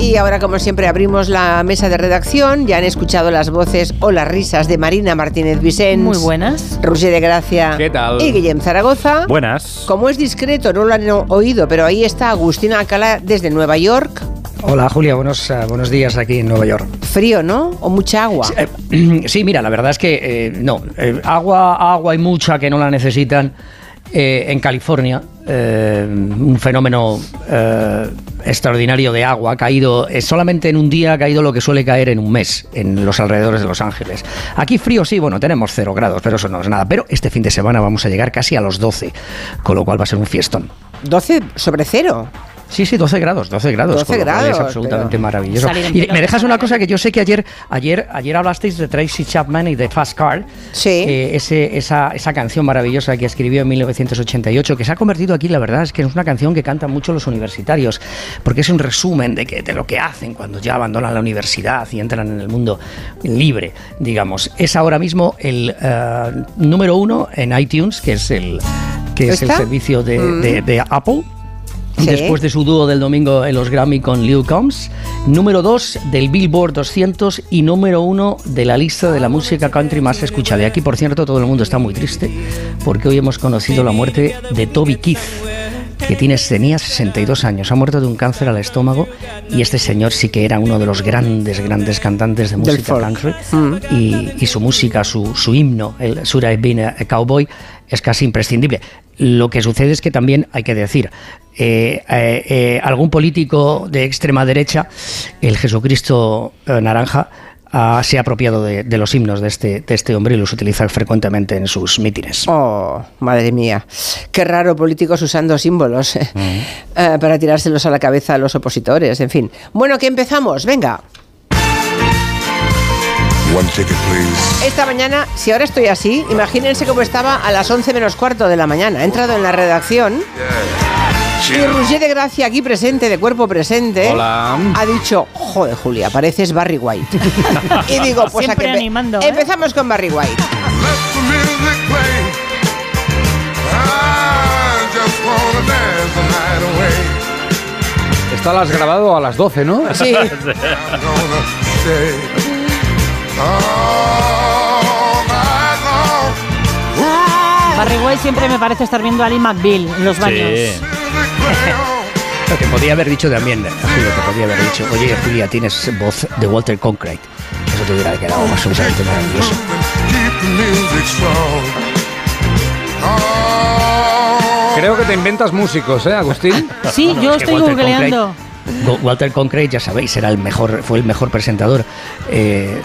Y ahora, como siempre, abrimos la mesa de redacción. Ya han escuchado las voces o las risas de Marina Martínez Vicens. Muy buenas. Roger de Gracia. ¿Qué tal? Y Guillem Zaragoza. Buenas. Como es discreto, no lo han oído, pero ahí está Agustín Alcalá desde Nueva York. Hola Julia, buenos, uh, buenos días aquí en Nueva York. Frío, ¿no? ¿O mucha agua? Sí, eh, sí mira, la verdad es que eh, no, eh, agua, agua y mucha que no la necesitan. en California, un fenómeno extraordinario de agua ha caído solamente en un día ha caído lo que suele caer en un mes en los alrededores de Los Ángeles. Aquí frío sí, bueno, tenemos cero grados, pero eso no es nada. Pero este fin de semana vamos a llegar casi a los 12, con lo cual va a ser un fiestón. 12 sobre cero. Sí, sí, 12 grados, 12 grados. 12 grados. Es absolutamente pero... maravilloso. Y me dejas una cosa que yo sé que ayer, ayer, ayer hablasteis de Tracy Chapman y de Fast Car. Sí. Eh, ese, esa, esa canción maravillosa que escribió en 1988, que se ha convertido aquí, la verdad es que es una canción que cantan mucho los universitarios, porque es un resumen de, que, de lo que hacen cuando ya abandonan la universidad y entran en el mundo libre, digamos. Es ahora mismo el uh, número uno en iTunes, que es el, que es el servicio de, mm. de, de Apple. ¿Sí? Después de su dúo del domingo en los Grammy con Liu Combs, número 2 del Billboard 200 y número 1 de la lista de la música country más escuchada. Y aquí, por cierto, todo el mundo está muy triste porque hoy hemos conocido la muerte de Toby Keith que tiene, tenía 62 años, ha muerto de un cáncer al estómago y este señor sí que era uno de los grandes, grandes cantantes de música country mm. y, y, su música, su, su himno, el Should I Been a Cowboy, es casi imprescindible. Lo que sucede es que también hay que decir, eh, eh, eh, algún político de extrema derecha, el Jesucristo naranja, Uh, se ha apropiado de, de, los himnos de este, de este hombre y los utiliza frecuentemente en sus mítines. Oh, madre mía. Qué raro políticos usando símbolos uh, para tirárselos a la cabeza a los opositores. En fin. Bueno, que empezamos. Venga. Ticket, Esta mañana, si ahora estoy así, imagínense cómo estaba a las 11 menos cuarto de la mañana. He entrado en la redacción. Yeah. Y Roger de Gracia, aquí presente, de cuerpo presente, Hola. ha dicho, joder, Julia, pareces Barry White. y digo, pues Siempre a que animando, ¿eh? empezamos con Barry White. Esta la has grabado a las 12, ¿no? Sí. Barry White siempre me parece estar viendo a Ali McBeal en los baños. Sí. Lo que podía haber dicho también, Julio, que podía haber dicho, oye Julia, tienes voz de Walter Concrete. Eso te hubiera quedado absolutamente maravilloso. Creo que te inventas músicos, ¿eh, Agustín? Sí, yo estoy googleando. Walter Concrete, ya sabéis, era el mejor, fue el mejor presentador eh,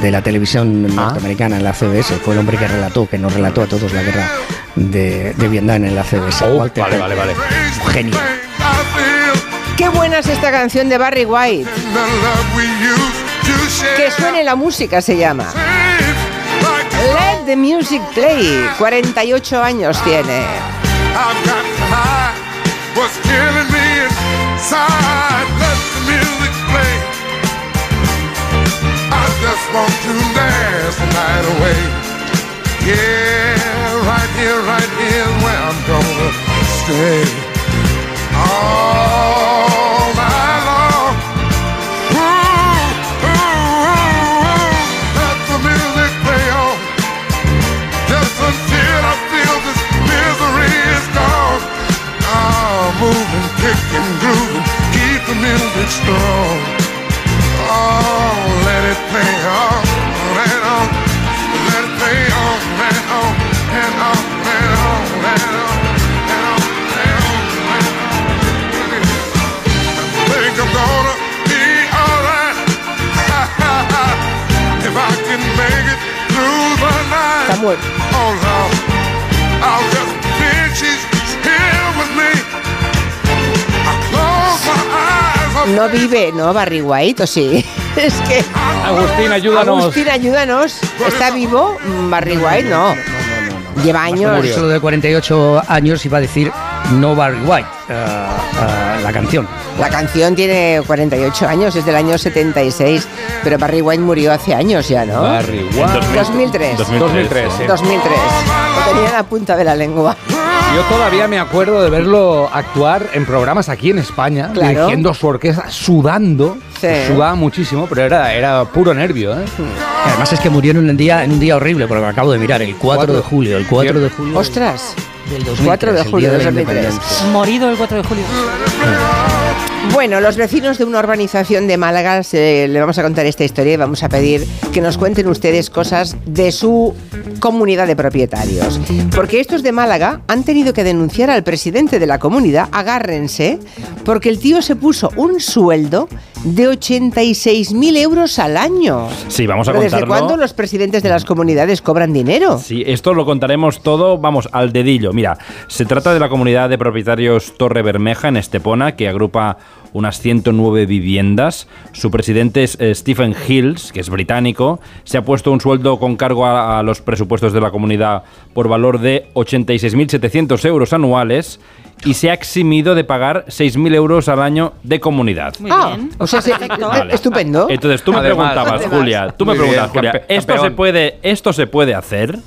de la televisión ah. norteamericana en la CBS. Fue el hombre que relató, que nos relató a todos la guerra de, de Vietnam en la CBS. Oh, vale, vale, vale. Un genio. Qué buena es esta canción de Barry White. Que suene la música se llama. Let the music play. 48 años tiene. I just want to dance the night away. Yeah, right here, right here where I'm gonna stay. All night long. Ooh, ooh, ooh, let the music play on. Just until I feel this misery is gone. I'm moving, kicking, grooving keep the music strong. Oh, let it play on, eyes. No vive, ¿no? Barry White, ¿o sí? Es que... Agustín, ayúdanos. Agustín, ayúdanos. ¿Está vivo Barry White? No. Lleva años. Solo de 48 años iba a decir no Barry White, uh, uh, la canción. La canción tiene 48 años, es del año 76, pero Barry White murió hace años ya, ¿no? Barry White. 2003. 2003. 2003, sí. 2003. Lo tenía en la punta de la lengua. Yo todavía me acuerdo de verlo actuar en programas aquí en España, Claro. dirigiendo su orquesta, sudando. Sí. Sudaba muchísimo, pero era, era puro nervio, ¿eh? Además es que murió en un día, en un día horrible, porque me acabo de mirar, el 4 de julio, el 4 de julio Ostras. del 2003, 4 de julio de la 2003. independencia. Morido el 4 de julio. Bueno, los vecinos de una urbanización de Málaga le vamos a contar esta historia y vamos a pedir que nos cuenten ustedes cosas de su comunidad de propietarios. Porque estos de Málaga han tenido que denunciar al presidente de la comunidad, agárrense, porque el tío se puso un sueldo de 86.000 euros al año. Sí, vamos a Pero ¿Desde cuándo los presidentes de las comunidades cobran dinero? Sí, esto lo contaremos todo, vamos, al dedillo. Mira, se trata de la comunidad de propietarios Torre Bermeja en Estepona, que agrupa unas 109 viviendas. Su presidente es eh, Stephen Hills, que es británico. Se ha puesto un sueldo con cargo a, a los presupuestos de la comunidad por valor de 86.700 euros anuales y se ha eximido de pagar 6.000 euros al año de comunidad. Muy ah, bien. o sea, sí, Perfecto. eh, estupendo. Entonces tú me Además. preguntabas, Además. Julia, tú me preguntabas, Julia, ¿esto se, puede, ¿esto se puede hacer?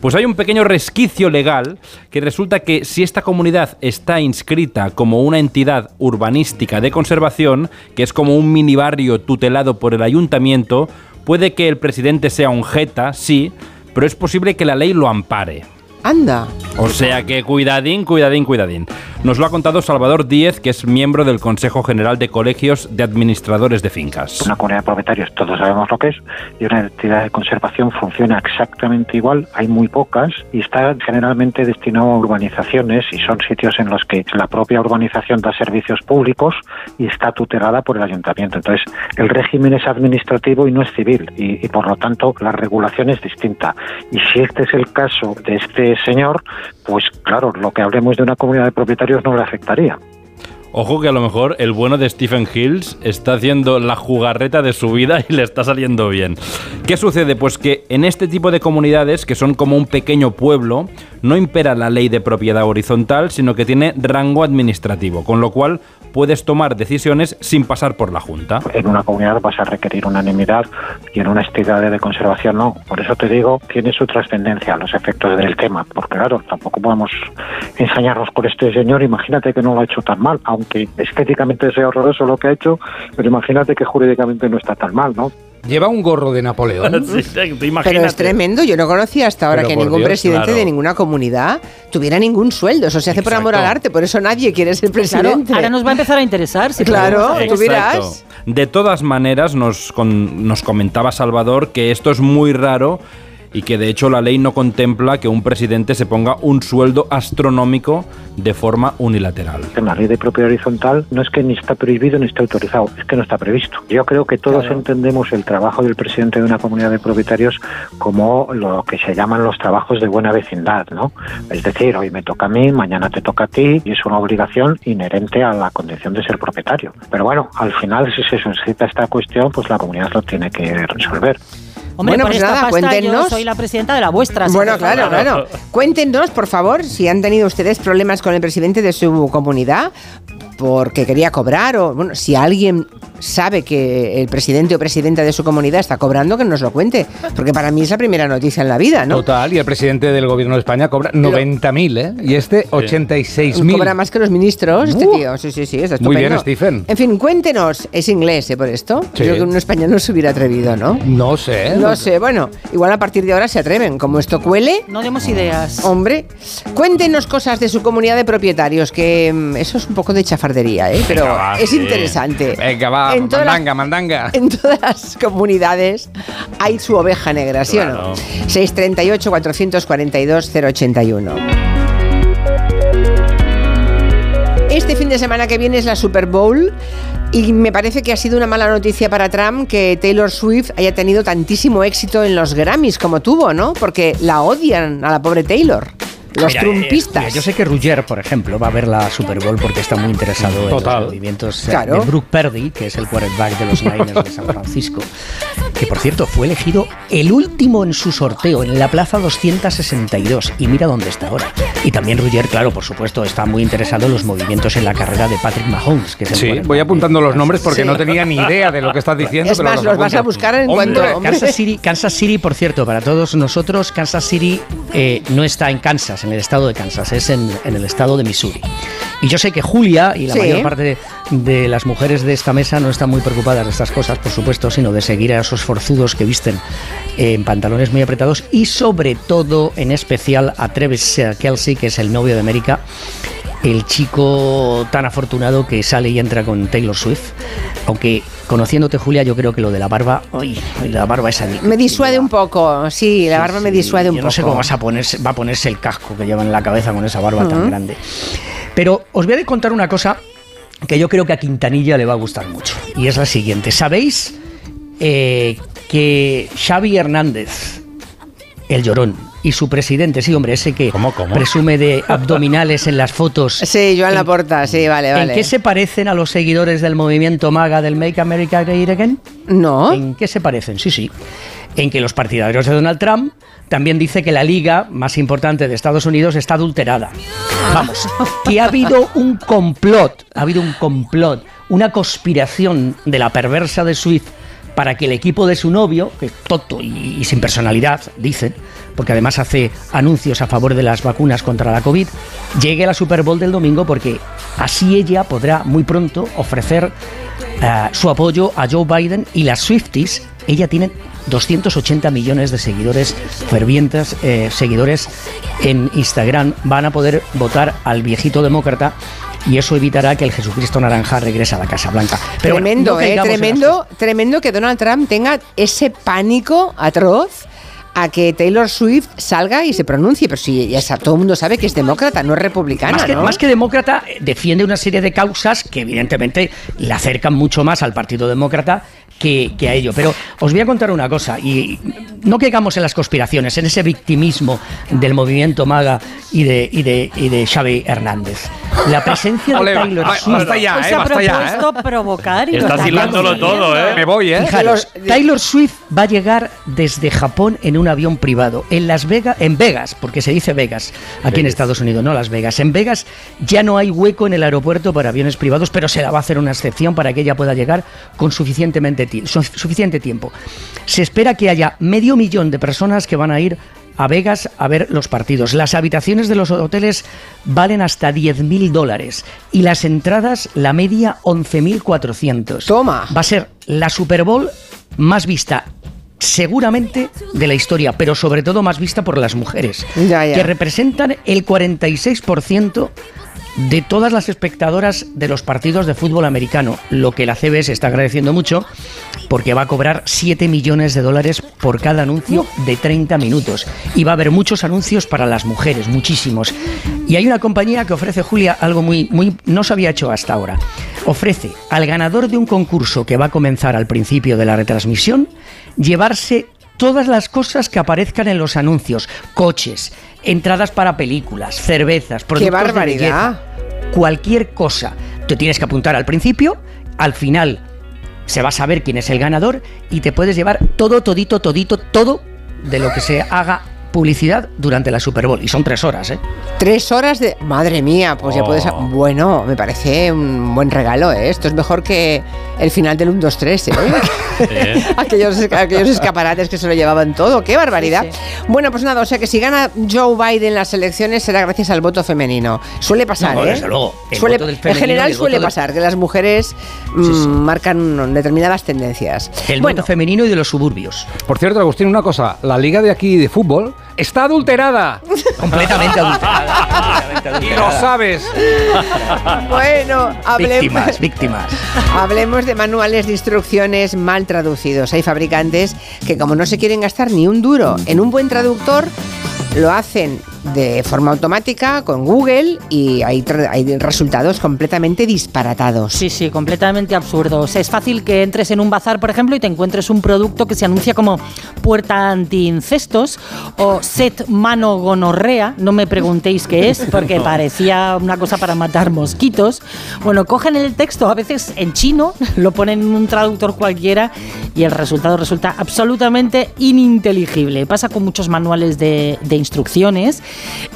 Pues hay un pequeño resquicio legal que resulta que si esta comunidad está inscrita como una entidad urbanística de conservación, que es como un mini barrio tutelado por el ayuntamiento, puede que el presidente sea un jeta, sí, pero es posible que la ley lo ampare. Anda. O sea que cuidadín, cuidadín, cuidadín. Nos lo ha contado Salvador Díez, que es miembro del Consejo General de Colegios de Administradores de Fincas. Una comunidad de propietarios, todos sabemos lo que es, y una entidad de conservación funciona exactamente igual, hay muy pocas, y está generalmente destinado a urbanizaciones, y son sitios en los que la propia urbanización da servicios públicos y está tutelada por el ayuntamiento. Entonces, el régimen es administrativo y no es civil, y, y por lo tanto la regulación es distinta. Y si este es el caso de este señor, pues claro, lo que hablemos de una comunidad de propietarios no le afectaría. Ojo que a lo mejor el bueno de Stephen Hills está haciendo la jugarreta de su vida y le está saliendo bien. ¿Qué sucede? Pues que en este tipo de comunidades, que son como un pequeño pueblo, no impera la ley de propiedad horizontal, sino que tiene rango administrativo, con lo cual puedes tomar decisiones sin pasar por la Junta. en una comunidad vas a requerir unanimidad y en una entidad de conservación no. Por eso te digo, tiene su trascendencia los efectos del tema, porque claro, tampoco podemos ensañarnos con este señor. Imagínate que no lo ha hecho tan mal, aunque estéticamente sea horroroso lo que ha hecho, pero imagínate que jurídicamente no está tan mal, ¿no? Lleva un gorro de Napoleón. Sí, Pero es tremendo, yo no conocía hasta ahora Pero que ningún Dios, presidente claro. de ninguna comunidad tuviera ningún sueldo. Eso se hace por amor al arte, por eso nadie quiere ser Claro, presidente. ahora nos va a empezar a interesar. si Claro. tú verás. De todas maneras, nos, con- nos comentaba Salvador que esto es muy raro y que de hecho la ley no contempla que un presidente se ponga un sueldo astronómico de forma unilateral. En la ley de propiedad horizontal no es que ni está prohibido ni está autorizado, es que no está previsto. Yo creo que todos Claro. entendemos el trabajo del presidente de una comunidad de propietarios como lo que se llaman los trabajos de buena vecindad, ¿no? Es decir, hoy me toca a mí, mañana te toca a ti y es una obligación inherente a la condición de ser propietario. Pero bueno, al final si se suscita esta cuestión, pues la comunidad lo tiene que resolver. Hombre, Bueno, por pues esta nada, pasta cuéntenos. yo soy la presidenta de la vuestra. Bueno, claro, claro. Cuéntenos, por favor, si han tenido ustedes problemas con el presidente de su comunidad porque quería cobrar o, bueno, si alguien sabe que el presidente o presidenta de su comunidad está cobrando, que nos lo cuente. Porque para mí es la primera noticia en la vida, ¿no? Total, y el presidente del gobierno de España cobra 90.000, ¿eh? Y este 86.000. Cobra más que los ministros, este Uh. tío. Sí, sí, sí, es Muy bien. Stephen. En fin, cuéntenos. Es inglés, ¿eh? Por esto. Sí. Yo creo que un español no se hubiera atrevido, ¿no? No sé. No sé, bueno, igual a partir de ahora se atreven. Como esto cuele, No demos ideas. Hombre, cuéntenos cosas de su comunidad de propietarios, que mm, eso es un poco de chafardería, ¿eh? pero Venga, va, es sí. interesante. Venga, va, En mandanga, mandanga. En todas las comunidades hay su oveja negra, ¿sí o no? 638-442-081. Este fin de semana que viene es la Super Bowl y me parece que ha sido una mala noticia para Trump que Taylor Swift haya tenido tantísimo éxito en los Grammys como tuvo, ¿no? Porque la odian a la pobre Taylor. Los Mira, eh, trumpistas. mira, yo sé que Rugger, por ejemplo, va a ver la Super Bowl porque está muy interesado en los movimientos eh, Claro. de Brooke Purdy, que es el quarterback de los Niners de San Francisco, que por cierto fue elegido el último en su sorteo en la plaza 262 y mira dónde está ahora. Y también Roger, claro, por supuesto, está muy interesado en los movimientos en la carrera de Patrick Mahomes. Que es el Sí, voy apuntando los nombres porque Sí. no tenía ni idea de lo que estás diciendo. Es pero más, los vas a buscar en cuanto-. Kansas City, Kansas City, por cierto, para todos nosotros, Kansas City eh, no está en Kansas, en el estado de Kansas, es en, en el estado de Missouri. Y yo sé que Julia y la Sí. mayor parte de, de las mujeres de esta mesa no están muy preocupadas de estas cosas, por supuesto, sino de seguir a esos forzudos que visten en pantalones muy apretados y sobre todo, en especial, a Travis Kelsey, que es el novio de América, el chico tan afortunado que sale y entra con Taylor Swift. Aunque conociéndote, Julia, yo creo que lo de la barba, uy, la barba esa Me disuade un poco, sí, la barba me disuade un yo poco. no sé cómo vas a ponerse, va a ponerse el casco que lleva en la cabeza con esa barba tan grande. Pero os voy a contar una cosa que yo creo que a Quintanilla le va a gustar mucho. Y es la siguiente. ¿Sabéis eh, que Xavi Hernández, el llorón, y su presidente, sí, hombre, ese que ¿Cómo, cómo? presume de abdominales en las fotos. Sí, Joan en- Laporta, sí, vale, vale. ¿En qué se parecen a los seguidores del movimiento MAGA del Make America Great Again? No. ¿En qué se parecen? Sí, sí. En que los partidarios de Donald Trump también dice que la liga más importante de Estados Unidos está adulterada. Vamos, que ha habido un complot, ha habido un complot, una conspiración de la perversa de Swift para que el equipo de su novio, que es tonto y, y sin personalidad, dicen, porque además hace anuncios a favor de las vacunas contra la COVID, llegue a la Super Bowl del domingo porque así ella podrá muy pronto ofrecer eh, su apoyo a Joe Biden y las Swifties, ella tiene 280 millones de seguidores, fervientes eh, seguidores en Instagram, van a poder votar al viejito demócrata y eso evitará que el Jesucristo naranja regrese a la Casa Blanca. Pero bueno, tremendo, no eh, tremendo, tremendo que Donald Trump tenga ese pánico atroz a que Taylor Swift salga y se pronuncie, pero si ya sa- todo el mundo sabe que es demócrata, no es republicana, Más que, ¿no? más que demócrata, eh, defiende una serie de causas que evidentemente le acercan mucho más al Partido Demócrata que, que a ello. Pero os voy a contar una cosa, y no caigamos en las conspiraciones, en ese victimismo del movimiento MAGA y de, y de, y de Xavi Hernández. La presencia de Taylor Swift... basta ya, Hoy eh, se ha basta ya, eh. propuesto provocar y Estás está hilándolo todo, ¿eh? Me voy, ¿eh? Fijaros, Taylor Swift va a llegar desde Japón en un avión privado. En Las Vegas, en Vegas, porque se dice Vegas, aquí en Estados Unidos, no Las Vegas. En Vegas ya no hay hueco en el aeropuerto para aviones privados, pero se la va a hacer una excepción para que ella pueda llegar con suficientemente suficiente tiempo. Se espera que haya medio millón de personas que van a ir a Vegas a ver los partidos. Las habitaciones de los hoteles valen hasta 10.000 dólares y las entradas, la media, 11.400. Toma. Va a ser la Super Bowl más vista seguramente de la historia, pero sobre todo más vista por las mujeres, Ya, ya. que representan el 46% de todas las espectadoras de los partidos de fútbol americano, lo que la CBS está agradeciendo mucho porque va a cobrar 7 millones de dólares por cada anuncio de 30 minutos. Y va a haber muchos anuncios para las mujeres, muchísimos. Y hay una compañía que ofrece, Julia, algo muy, muy no se había hecho hasta ahora. Ofrece al ganador de un concurso que va a comenzar al principio de la retransmisión, llevarse todas las cosas que aparezcan en los anuncios, coches, entradas para películas, cervezas, productos de barbaridad! belleza, cualquier cosa. Te tienes que apuntar al principio, al final se va a saber quién es el ganador y te puedes llevar todo, todito, todito, todo de lo que se haga publicidad durante la Super Bowl. Y son tres horas, ¿eh? Tres horas de... Madre mía, pues ya puedes... Oh. Bueno, me parece un buen regalo, ¿eh? Esto es mejor que el final del 1, 2, 3, ¿eh? Eh. aquellos, aquellos escaparates que se lo llevaban todo. ¡Qué barbaridad! Sí, Bueno, pues nada, o sea que si gana Joe Biden las elecciones será gracias al voto femenino. Suele pasar, No, ¿eh? desde luego. El Suele- voto del en general el suele voto del- pasar que las mujeres mm, sí. marcan determinadas tendencias. El bueno, voto femenino y de los suburbios. Por cierto, Agustín, una cosa. La liga de aquí de fútbol está adulterada. Completamente adulterada. completamente Y lo sabes. bueno, hablemos... Víctimas, víctimas. Hablemos de manuales de instrucciones mal traducidos. Hay fabricantes que como no se quieren gastar ni un duro en un buen traductor, lo hacen de forma automática con Google y hay, hay resultados completamente disparatados. Sí, sí, completamente absurdos. Es fácil que entres en un bazar, por ejemplo, y te encuentres un producto que se anuncia como puerta anti-incestos o set mano gonorrea. No me preguntéis qué es, porque parecía una cosa para matar mosquitos. Bueno, cogen el texto, a veces en chino, lo ponen en un traductor cualquiera y el resultado resulta absolutamente ininteligible. Pasa con muchos manuales de, de instrucciones.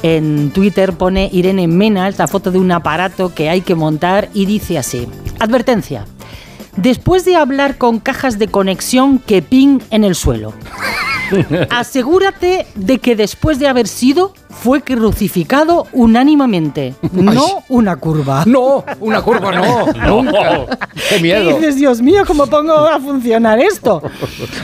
En Twitter pone Irene Mena esta foto de un aparato que hay que montar y dice así, advertencia. Después de hablar con cajas de conexión que ping en el suelo, asegúrate de que después de haber sido fue crucificado unánimamente, no una curva. No, una curva no, nunca. Qué ¿Qué miedo. dices, Dios mío, cómo pongo a funcionar esto?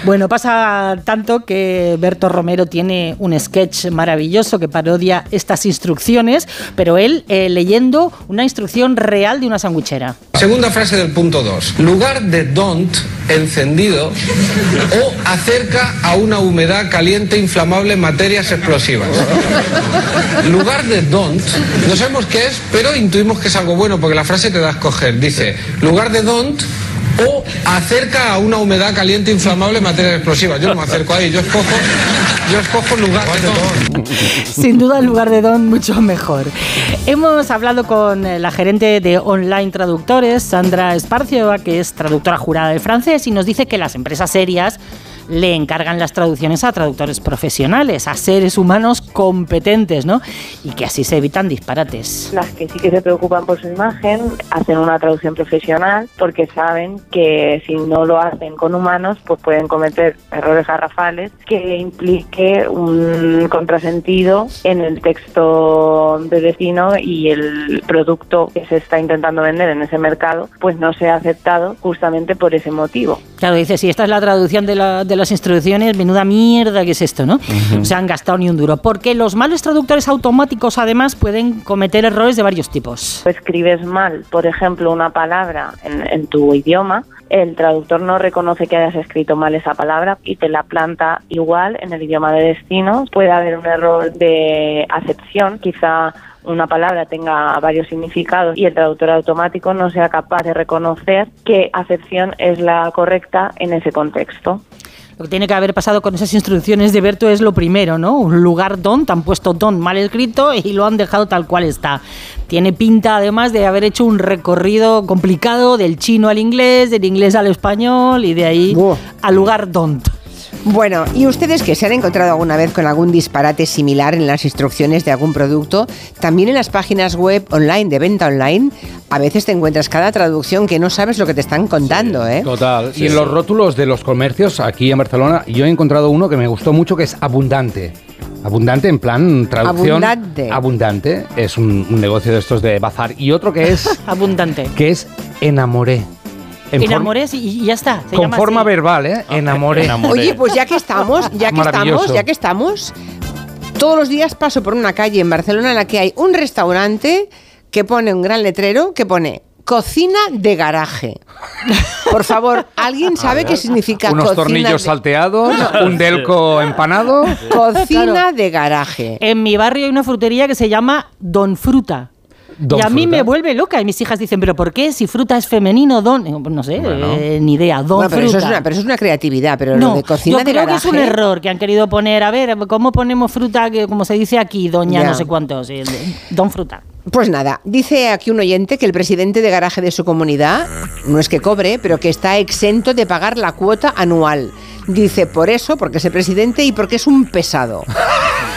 Bueno, pasa tanto que Berto Romero tiene un sketch maravilloso que parodia estas instrucciones, pero él eh, leyendo una instrucción real de una sandwichera. Segunda frase del punto 2. Lugar de don't encendido o acerca a una humedad caliente inflamable materias explosivas. Lugar de don't, no sabemos qué es, pero intuimos que es algo bueno porque la frase te da a escoger. Dice, lugar de don't o acerca a una humedad caliente inflamable materias explosivas. Yo no me acerco ahí, yo escojo, yo escojo lugar de don't. Sin duda, el lugar de Don mucho mejor. Hemos hablado con eh, la gerente de Online Traductores, Sandra Esparcio, que es traductora jurada del francés, y nos dice que las empresas serias le encargan las traducciones a traductores profesionales, a seres humanos competentes, ¿no? Y que así se evitan disparates. Las que sí que se preocupan por su imagen hacen una traducción profesional porque saben que si no lo hacen con humanos, pues pueden cometer errores garrafales que implique un contrasentido en el texto de destino y el producto que se está intentando vender en ese mercado, pues no sea aceptado justamente por ese motivo. Claro, dice, si esta es la traducción de, la- de las instrucciones, menuda mierda que es esto, ¿no? No se han gastado ni un duro. Porque los malos traductores automáticos, además, pueden cometer errores de varios tipos. escribes mal, por ejemplo, una palabra en, en tu idioma, el traductor no reconoce que hayas escrito mal esa palabra y te la planta igual en el idioma de destino. Puede haber un error de acepción, quizá una palabra tenga varios significados y el traductor automático no sea capaz de reconocer qué acepción es la correcta en ese contexto. Lo que tiene que haber pasado con esas instrucciones de Berto es lo primero, ¿no? Un lugar don, te han puesto don mal escrito y lo han dejado tal cual está. Tiene pinta además de haber hecho un recorrido complicado del chino al inglés, del inglés al español y de ahí Buah. al lugar don. Bueno, ¿y ustedes que se han encontrado alguna vez con algún disparate similar en las instrucciones de algún producto? También en las páginas web online de venta online, a veces te encuentras cada traducción que no sabes lo que te están contando, ¿eh? Total. y en los rótulos de los comercios aquí en Barcelona, yo he encontrado uno que me gustó mucho que es abundante. Abundante en plan traducción. Abundante. Abundante. Es un, un negocio de estos de bazar. Y otro que es, Abundante. que es enamoré. En form- Enamores y, y ya está. se Con llama forma así. verbal, ¿eh? Enamoré. enamoré. Oye, pues ya que estamos, ya que estamos, ya que estamos, todos los días paso por una calle en Barcelona en la que hay un restaurante que pone un gran letrero que pone cocina de garaje. Por favor, ¿alguien sabe qué significa Unos cocina tornillos de, salteados, un delco empanado. cocina Claro. de garaje? En mi barrio hay una frutería que se llama Don Fruta. Don y a mí me vuelve loca. Y mis hijas dicen, ¿pero por qué? Si fruta es femenino, don. Pues No sé, eh, ni idea. Don Bueno, pero eso, es una, pero eso es una creatividad, pero no, lo de cocina yo de creo garaje. que es un error que han querido poner. A ver, ¿cómo ponemos fruta? Que, como se dice aquí, doña Ya. no sé cuántos. eh, Don Fruta. Pues nada, dice aquí un oyente que el presidente de garaje de su comunidad no es que cobre, pero que está exento de pagar la cuota anual. Dice por eso, porque es el presidente y porque es un pesado.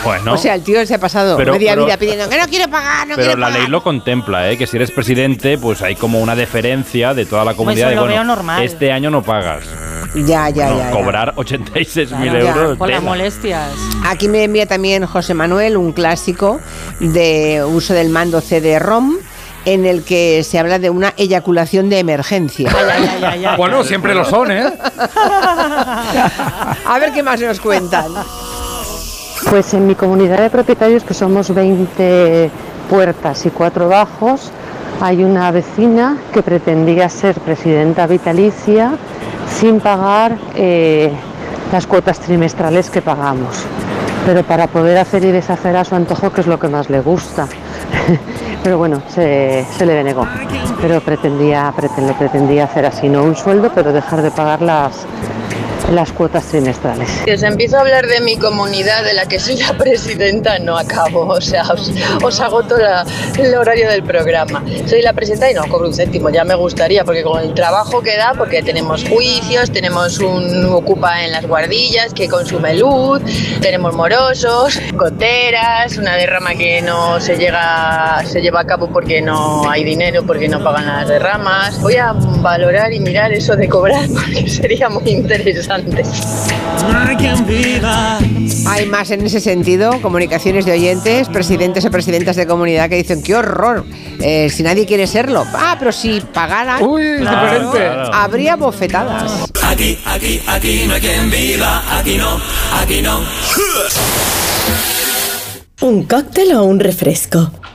Bueno. O sea, el tío se ha pasado Pero- media pero- vida pidiendo que no quiero pagar, no Pero quiero la pagar. ley lo contempla, ¿eh? que si eres presidente, pues hay como una deferencia de toda la comunidad. eso de, lo bueno, veo normal. Este año no pagas. Ya, ya, No, ya, ya. cobrar 86.000 Claro, euros. Por las molestias. Aquí me envía también José Manuel un clásico de uso del mando CD-ROM en el que se habla de una eyaculación de emergencia. Ay, ay, ay, ay, ay. Bueno, siempre lo son, ¿eh? A ver qué más nos cuentan. Pues en mi comunidad de propietarios, que somos 20 puertas y 4 bajos, hay una vecina que pretendía ser presidenta vitalicia sin pagar eh, las cuotas trimestrales que pagamos. Pero para poder hacer y deshacer a su antojo, que es lo que más le gusta. Pero bueno, se, le denegó. Pero pretendía, preten- le pretendía hacer así, no un sueldo, pero dejar de pagar las, las cuotas trimestrales. Que os empiezo a hablar de mi comunidad, de la que soy la presidenta, no acabo. O sea, os, agoto la- el horario del programa. Soy la presidenta y no cobro un céntimo, ya me gustaría, porque con el trabajo que da, porque tenemos juicios, tenemos un ocupa en las guardillas que consume luz, tenemos morosos, goteras, una derrama que no se llega, se lleva a cabo porque no hay dinero, porque no pagan las derramas. Voy a valorar y mirar eso de cobrar porque sería muy interesante. Hay más en ese sentido, comunicaciones de oyentes, presidentes o presidentas de comunidad que dicen, qué horror, eh, si nadie quiere serlo. Ah, pero si pagaran, Uy, es claro, diferente. habría bofetadas. Aquí, aquí, aquí no hay quien viva, aquí no, aquí no. ¿Un cóctel o un refresco?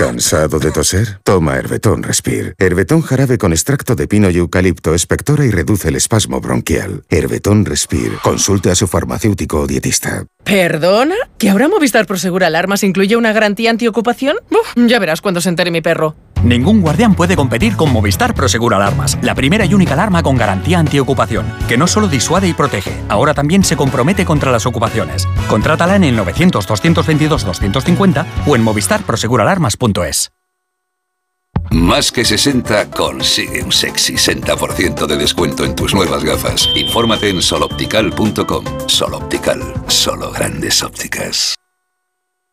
¿Cansado de toser? Toma Herbetón Respire. Herbetón jarabe con extracto de pino y eucalipto espectora y reduce el espasmo bronquial. Herbetón Respire. Consulte a su farmacéutico o dietista. ¿Perdona? ¿Que ahora Movistar Prosegur Alarmas incluye una garantía antiocupación? Uf, ya verás cuando se entere mi perro. Ningún guardián puede competir con Movistar Prosegur Alarmas, la primera y única alarma con garantía antiocupación, que no solo disuade y protege, ahora también se compromete contra las ocupaciones. Contrátala en el 900-222-250 o en movistarproseguralarmas.es. Más que 60 consigue un sexy 60% de descuento en tus nuevas gafas. Infórmate en soloptical.com. Soloptical, solo grandes ópticas.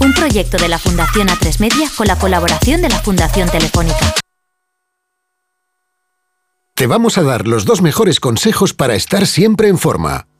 Un proyecto de la Fundación A3 Media con la colaboración de la Fundación Telefónica. Te vamos a dar los dos mejores consejos para estar siempre en forma.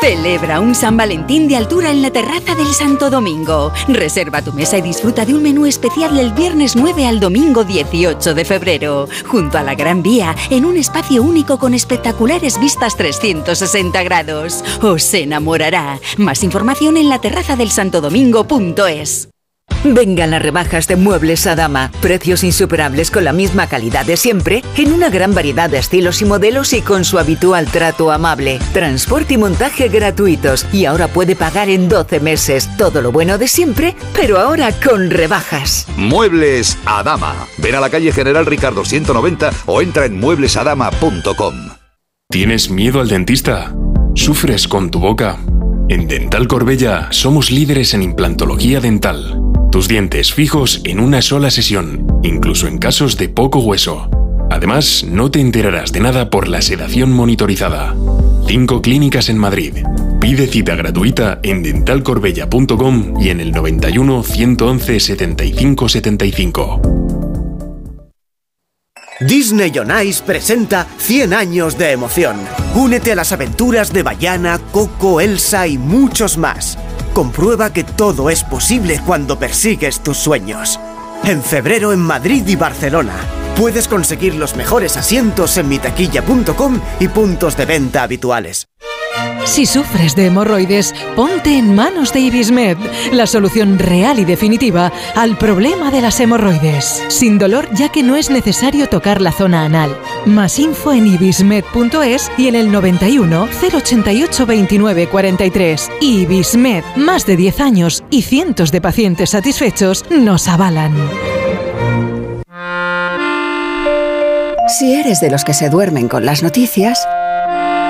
Celebra un San Valentín de altura en la terraza del Santo Domingo. Reserva tu mesa y disfruta de un menú especial del viernes 9 al domingo 18 de febrero, junto a la Gran Vía, en un espacio único con espectaculares vistas 360 grados. Os enamorará. Más información en la terraza del Santo Domingo.es. Vengan las rebajas de Muebles a Dama. Precios insuperables con la misma calidad de siempre, en una gran variedad de estilos y modelos y con su habitual trato amable. Transporte y montaje gratuitos. Y ahora puede pagar en 12 meses. Todo lo bueno de siempre, pero ahora con rebajas. Muebles a Dama. Ven a la calle General Ricardo 190 o entra en mueblesadama.com. ¿Tienes miedo al dentista? ¿Sufres con tu boca? En Dental Corbella somos líderes en implantología dental. Tus dientes fijos en una sola sesión, incluso en casos de poco hueso. Además, no te enterarás de nada por la sedación monitorizada. Cinco clínicas en Madrid. Pide cita gratuita en dentalcorbella.com y en el 91 111 75 75. Disney on presenta 100 años de emoción. Únete a las aventuras de Bayana, Coco, Elsa y muchos más. Comprueba que todo es posible cuando persigues tus sueños. En febrero en Madrid y Barcelona. Puedes conseguir los mejores asientos en mitaquilla.com y puntos de venta habituales. Si sufres de hemorroides, ponte en manos de Ibismed, la solución real y definitiva al problema de las hemorroides. Sin dolor, ya que no es necesario tocar la zona anal. Más info en ibismed.es y en el 91 088 29 43. Ibismed, más de 10 años y cientos de pacientes satisfechos nos avalan. Si eres de los que se duermen con las noticias,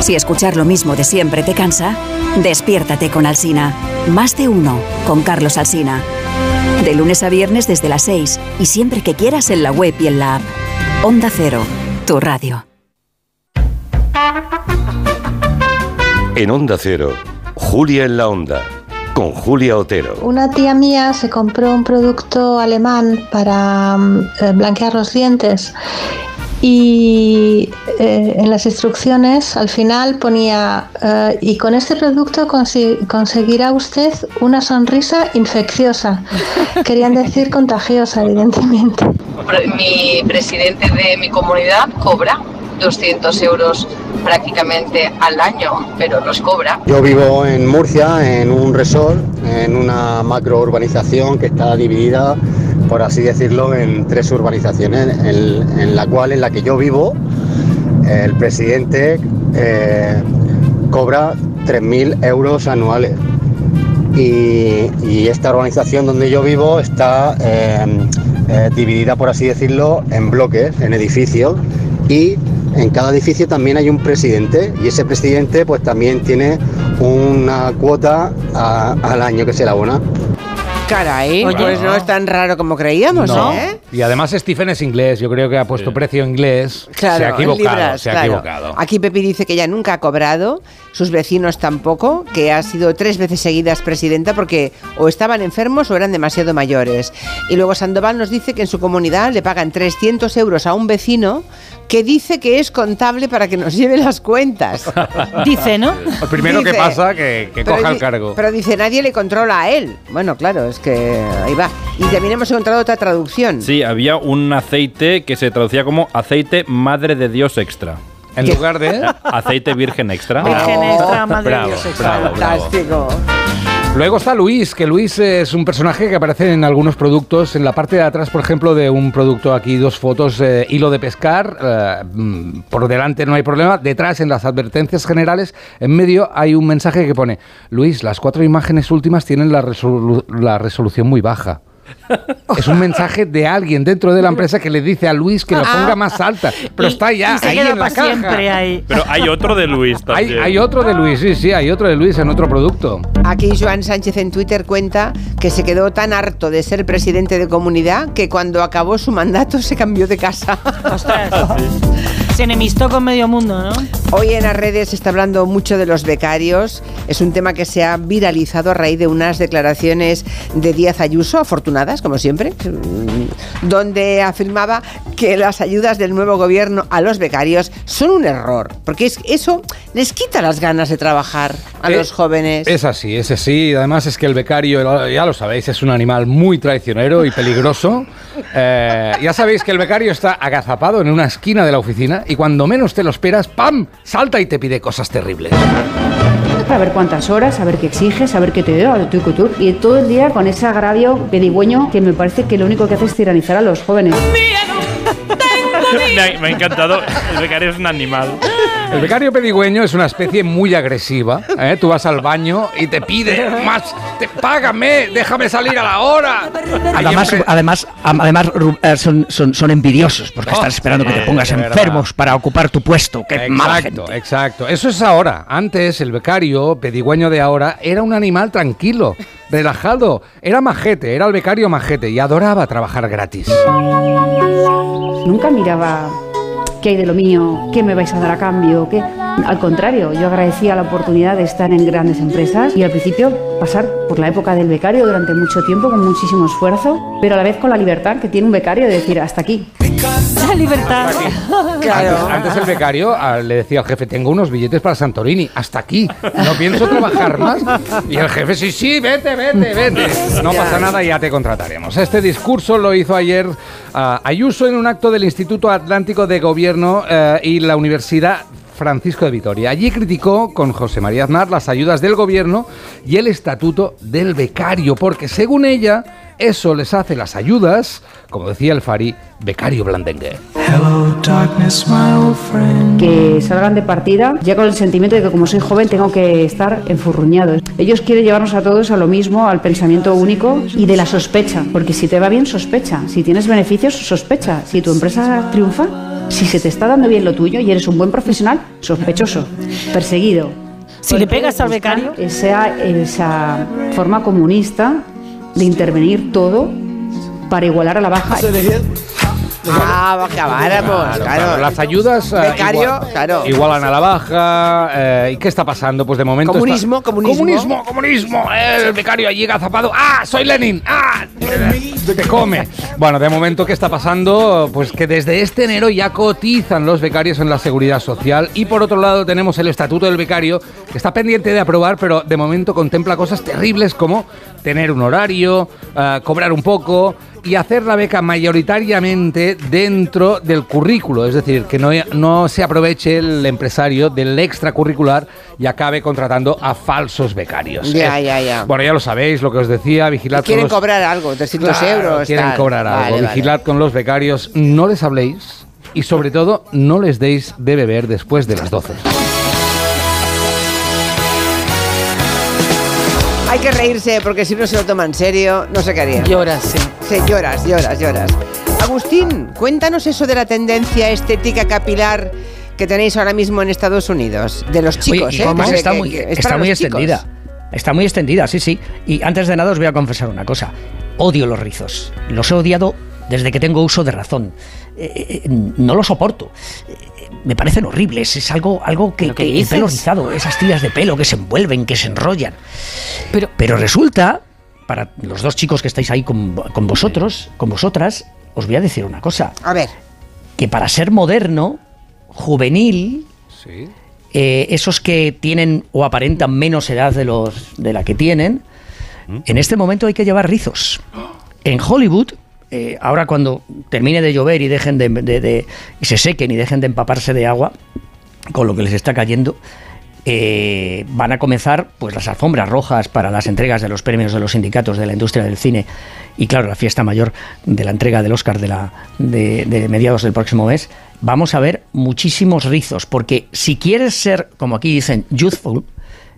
Si escuchar lo mismo de siempre te cansa, despiértate con Alsina. Más de uno con Carlos Alsina. De lunes a viernes desde las 6 y siempre que quieras en la web y en la app. Onda Cero, tu radio. En Onda Cero, Julia en la Onda, con Julia Otero. Una tía mía se compró un producto alemán para mm, eh, blanquear los dientes y eh, en las instrucciones al final ponía eh, y con este producto conseguirá usted una sonrisa infecciosa. Querían decir contagiosa, evidentemente. Mi presidente de mi comunidad cobra 200 euros prácticamente al año, pero los cobra. Yo vivo en Murcia, en un resort, en una macro urbanización que está dividida, por así decirlo, en tres urbanizaciones, en, la cual, en la que yo vivo, el presidente eh, cobra 3.000 euros anuales. Y, y esta urbanización donde yo vivo está eh, eh, dividida, por así decirlo, en bloques, en edificios. Y en cada edificio también hay un presidente y ese presidente pues también tiene una cuota al año que se le abona. Caray, Oye. pues no es tan raro como creíamos, No. ¿eh? Y además Stephen es inglés, yo creo que ha puesto precio inglés. Claro, se ha equivocado, libras, se ha claro. equivocado. Aquí Pepi dice que ella nunca ha cobrado, sus vecinos tampoco, que ha sido tres veces seguidas presidenta porque o estaban enfermos o eran demasiado mayores. Y luego Sandoval nos dice que en su comunidad le pagan 300 euros a un vecino que dice que es contable para que nos lleve las cuentas. Dice, ¿no? Lo primero que pasa que, que coja el cargo. Pero dice, nadie le controla a él. Bueno, claro, es que ahí va. Y también hemos encontrado otra traducción. Sí, había un aceite que se traducía como aceite madre de Dios extra. En lugar de aceite virgen extra. Virgen extra, madre de Dios extra. bravo, bravo. Fantástico. Luego está Luis, que Luis es un personaje que aparece en algunos productos. En la parte de atrás, por ejemplo, de un producto aquí, dos fotos, eh, hilo de pescar. eh, mm, por delante no hay problema. Detrás, en las advertencias generales, en medio hay un mensaje que pone: Luis, las cuatro imágenes últimas tienen la, resolu- la resolución muy baja. Es un mensaje de alguien dentro de la empresa que le dice a Luis que lo Ah. ponga más alta. Pero Y- está ya y se ahí queda en la caja. siempre ahí. Pero hay otro de Luis también. hay otro de Luis, sí, sí, hay otro de Luis en otro producto. Aquí Joan Sánchez en Twitter cuenta que se quedó tan harto de ser presidente de comunidad que cuando acabó su mandato se cambió de casa. Se enemistó con medio mundo, ¿no? Hoy en las redes se está hablando mucho de los becarios. Es un tema que se ha viralizado a raíz de unas declaraciones de Díaz Ayuso, afortunadas, como siempre, mm, donde afirmaba que las ayudas del nuevo gobierno a los becarios son un error, porque es, eso les quita las ganas de trabajar a Eh, los jóvenes. Es así, es así. Además es que el becario, ya lo sabéis, es un animal muy traicionero y peligroso. Eh, ya sabéis que el becario está agazapado en una esquina de la oficina y cuando menos te lo esperas, ¡pam! Salta y te pide cosas terribles. A ver cuántas horas, a ver qué exiges, a ver qué te da. Y todo el día con ese agravio pedigüeño que me parece que lo único que hace es tiranizar a los jóvenes. me, ha, me ha encantado. El becario es un animal. El becario pedigüeño es una especie muy agresiva. ¿eh? Tú vas al baño y te pide más, te, págame, déjame salir a la hora. Además, además, además eh, son, son, son envidiosos porque Oh, están esperando que te pongas verdad. enfermos para ocupar tu puesto. Qué mala gente. Exacto, exacto. Eso es ahora. Antes, el becario pedigüeño de ahora era un animal tranquilo, relajado. Era majete, era el becario majete y adoraba trabajar gratis. Nunca miraba qué hay de lo mío, qué me vais a dar a cambio, qué. Al contrario, yo agradecía la oportunidad de estar en grandes empresas y al principio pasar por la época del becario durante mucho tiempo con muchísimo esfuerzo, pero a la vez con la libertad que tiene un becario de decir hasta aquí. La libertad. Antes, antes el becario ah, le decía al jefe, tengo unos billetes para Santorini, hasta aquí, no pienso trabajar más. Y el jefe, sí, sí, vete, vete, vete. No pasa nada, ya te contrataremos. Este discurso lo hizo ayer ah, Ayuso en un acto del Instituto Atlántico de Gobierno eh, y la Universidad Francisco de Vitoria. Allí criticó con José María Aznar las ayudas del gobierno y el estatuto del becario, porque según ella, eso les hace las ayudas, como decía el Fari, becario blandengue. Que salgan de partida ya con el sentimiento de que como soy joven tengo que estar enfurruñado. Ellos quieren llevarnos a todos a lo mismo, al pensamiento único y de la sospecha, porque si te va bien, sospecha. Si tienes beneficios, sospecha. Si tu empresa triunfa, si se te está dando bien lo tuyo y eres un buen profesional, sospechoso, perseguido. Si le pegas al becario. Esa, esa forma comunista de intervenir todo para igualar a la baja. Ah, acabáramos, claro. Las ayudas eh, Becario, igual- claro. igualan a la baja. eh, ¿Y qué está pasando? Pues de momento. está- Comunismo, comunismo. Comunismo, comunismo. El becario allí agazapado. ¡Ah! ¡Soy Lenin! ¡Ah! Te come. Bueno, de momento, ¿qué está pasando? Pues que desde este enero ya cotizan los becarios en la seguridad social. Y por otro lado, tenemos el estatuto del becario, que está pendiente de aprobar, pero de momento contempla cosas terribles como tener un horario, eh, cobrar un poco y hacer la beca mayoritariamente dentro del currículo, es decir, que no, no se aproveche el empresario del extracurricular y acabe contratando a falsos becarios. Ya, ya, ya. Bueno, ya lo sabéis, lo que os decía, vigilad Quieren con los... cobrar algo, 300 Claro, euros. Quieren tal. cobrar algo. Vale, vale. Vigilad con los becarios, no les habléis y sobre todo no les deis de beber después de las 12. Hay que reírse porque si no se lo toma en serio, no sé qué haría. Lloras, sí. Sí, lloras, lloras, lloras. Agustín, cuéntanos eso de la tendencia estética capilar que tenéis ahora mismo en Estados Unidos. De los chicos, Oye, ¿eh? pues está que- muy, que es está muy chicos. extendida. Está muy extendida, sí, sí. Y antes de nada os voy a confesar una cosa. Odio los rizos. Los he odiado desde que tengo uso de razón. Eh, eh, no los soporto. Eh, me parecen horribles. Es algo, algo que, ¿Pero que el dices? pelo rizado, esas tiras de pelo que se envuelven, que se enrollan. Pero, resulta, para los dos chicos que estáis ahí con, con vosotros, con vosotras, os voy a decir una cosa. A ver. Que para ser moderno, juvenil, eh, esos que tienen o aparentan menos edad de, los, de la que tienen, en este momento hay que llevar rizos. En Hollywood, eh, ahora cuando termine de llover y dejen de, y se sequen y dejen de empaparse de agua con lo que les está cayendo, eh, van a comenzar pues las alfombras rojas para las entregas de los premios de los sindicatos de la industria del cine. Y claro la fiesta mayor de la entrega del Oscar de la de mediados del próximo mes. Vamos a ver muchísimos rizos porque si quieres ser como aquí dicen youthful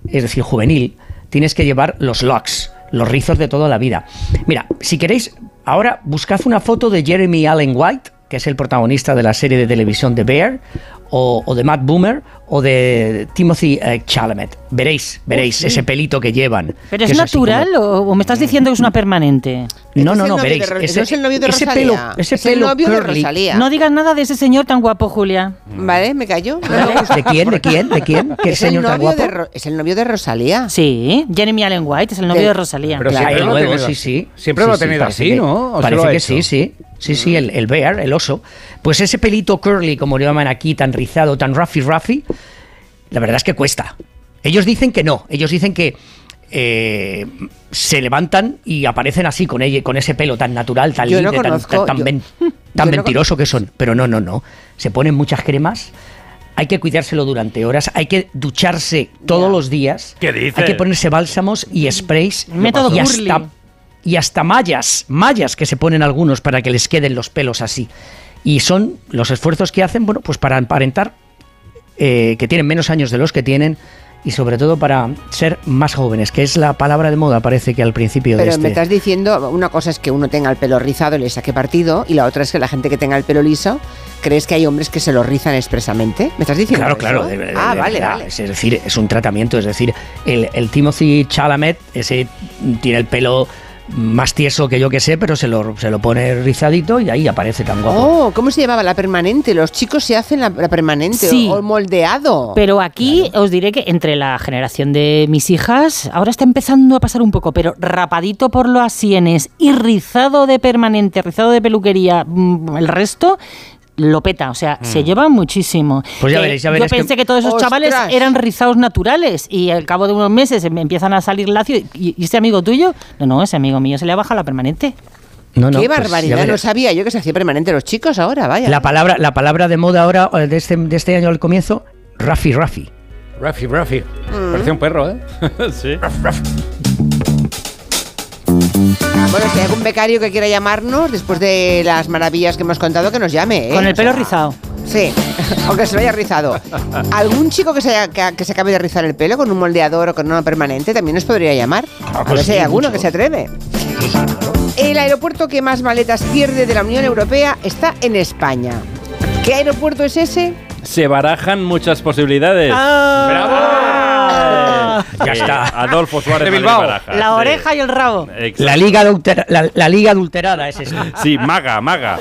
es decir juvenil tienes que llevar los locks los rizos de toda la vida. Mira si queréis ahora buscad una foto de Jeremy Allen White que es el protagonista de la serie de televisión The Bear, o, o de Matt Boomer, o de Timothy eh, Chalamet. Veréis, veréis Oh, sí. ese pelito que llevan. ¿Pero que es como- natural o, me estás diciendo que es una permanente? No, no, el no, novio veréis. de ese, no es el novio de ese Rosalía, pelo, ese es el pelo de curly. Rosalía. No digas nada de ese señor tan guapo, Julia. Vale, me callo. ¿De quién? ¿De quién? ¿De quién? ¿Qué Es el, señor tan novio guapo? de es el novio de Rosalía. Sí, Jeremy Allen White es el novio de Rosalía. Pero Claro, siempre lo ha luego, tenido sí, así. sí. Siempre Sí, lo ha tenido así, ¿no? ¿O se Parece que sí, sí. Sí, sí, el, el bear, el oso. Pues ese pelito curly, como lo llaman aquí, tan rizado, tan ruffy ruffy, la verdad es que cuesta. Ellos dicen que no. Ellos dicen que eh, se levantan y aparecen así, con, ella, con ese pelo tan natural, tan Yo no libre, tan, tan, tan yo- men- yo tan no mentiroso que son. Pero no, no, no. Se ponen muchas cremas. Hay que cuidárselo durante horas, hay que ducharse todos los días. ¿Qué dices? Hay que ponerse bálsamos y sprays Método y Curly. hasta, y hasta mallas, mallas que se ponen algunos para que les queden los pelos así. Y son los esfuerzos que hacen, bueno, pues para aparentar eh, que tienen menos años de los que tienen y sobre todo para ser más jóvenes, que es la palabra de moda, parece que al principio Pero de este... me estás diciendo, una cosa es que uno tenga el pelo rizado y le saque partido, y la otra es que la gente que tenga el pelo liso, ¿crees que hay hombres que se lo rizan expresamente? ¿Me estás diciendo Claro, claro. de- de- ah, vale, vale. Es decir, es un tratamiento. Es decir, el, el Timothy Chalamet, ese tiene el pelo más tieso que yo que sé, pero se lo, se lo pone rizadito y ahí aparece tan guapo. Oh, ¿cómo se llamaba? La permanente. Los chicos se hacen la, la permanente Sí. o moldeado. Pero aquí os diré que entre la generación de mis hijas, ahora está empezando a pasar un poco, pero rapadito por las sienes y rizado de permanente, rizado de peluquería, mm, el resto lo peta, o sea, se lleva muchísimo. Pues ya Eh, veréis, ya Yo veréis que- pensé que, todos esos ¡Ostras! chavales eran rizados naturales y al cabo de unos meses me empiezan a salir lacio. ¿Y, y este amigo tuyo? No, no, ese amigo mío se le ha bajado la permanente. No, no, Qué pues barbaridad, no sabía yo que se hacía permanente los chicos ahora, vaya. La palabra, la palabra de moda ahora, eh, de este, de este año al comienzo, Rafi Rafi. Rafi, Rafi. Mm. Parece un perro, ¿eh? sí. Bueno, si hay algún becario que quiera llamarnos después de las maravillas que hemos contado, que nos llame, ¿eh? Con el pelo rizado. Sí, aunque se lo haya rizado. ¿Algún chico que se, haya- que, que se acabe de rizar el pelo con un moldeador o con uno permanente también nos podría llamar? a pues ver si hay sí, alguno mucho. que se atreve. El aeropuerto que más maletas pierde de la Unión Europea está en España. ¿Qué aeropuerto es ese? Se barajan muchas posibilidades. Ah. Ya está. Adolfo Suárez De Bilbao. Barajas, La sí. oreja y el rabo. Exacto. La liga, la, la liga adulterada es esta. Sí, maga, maga.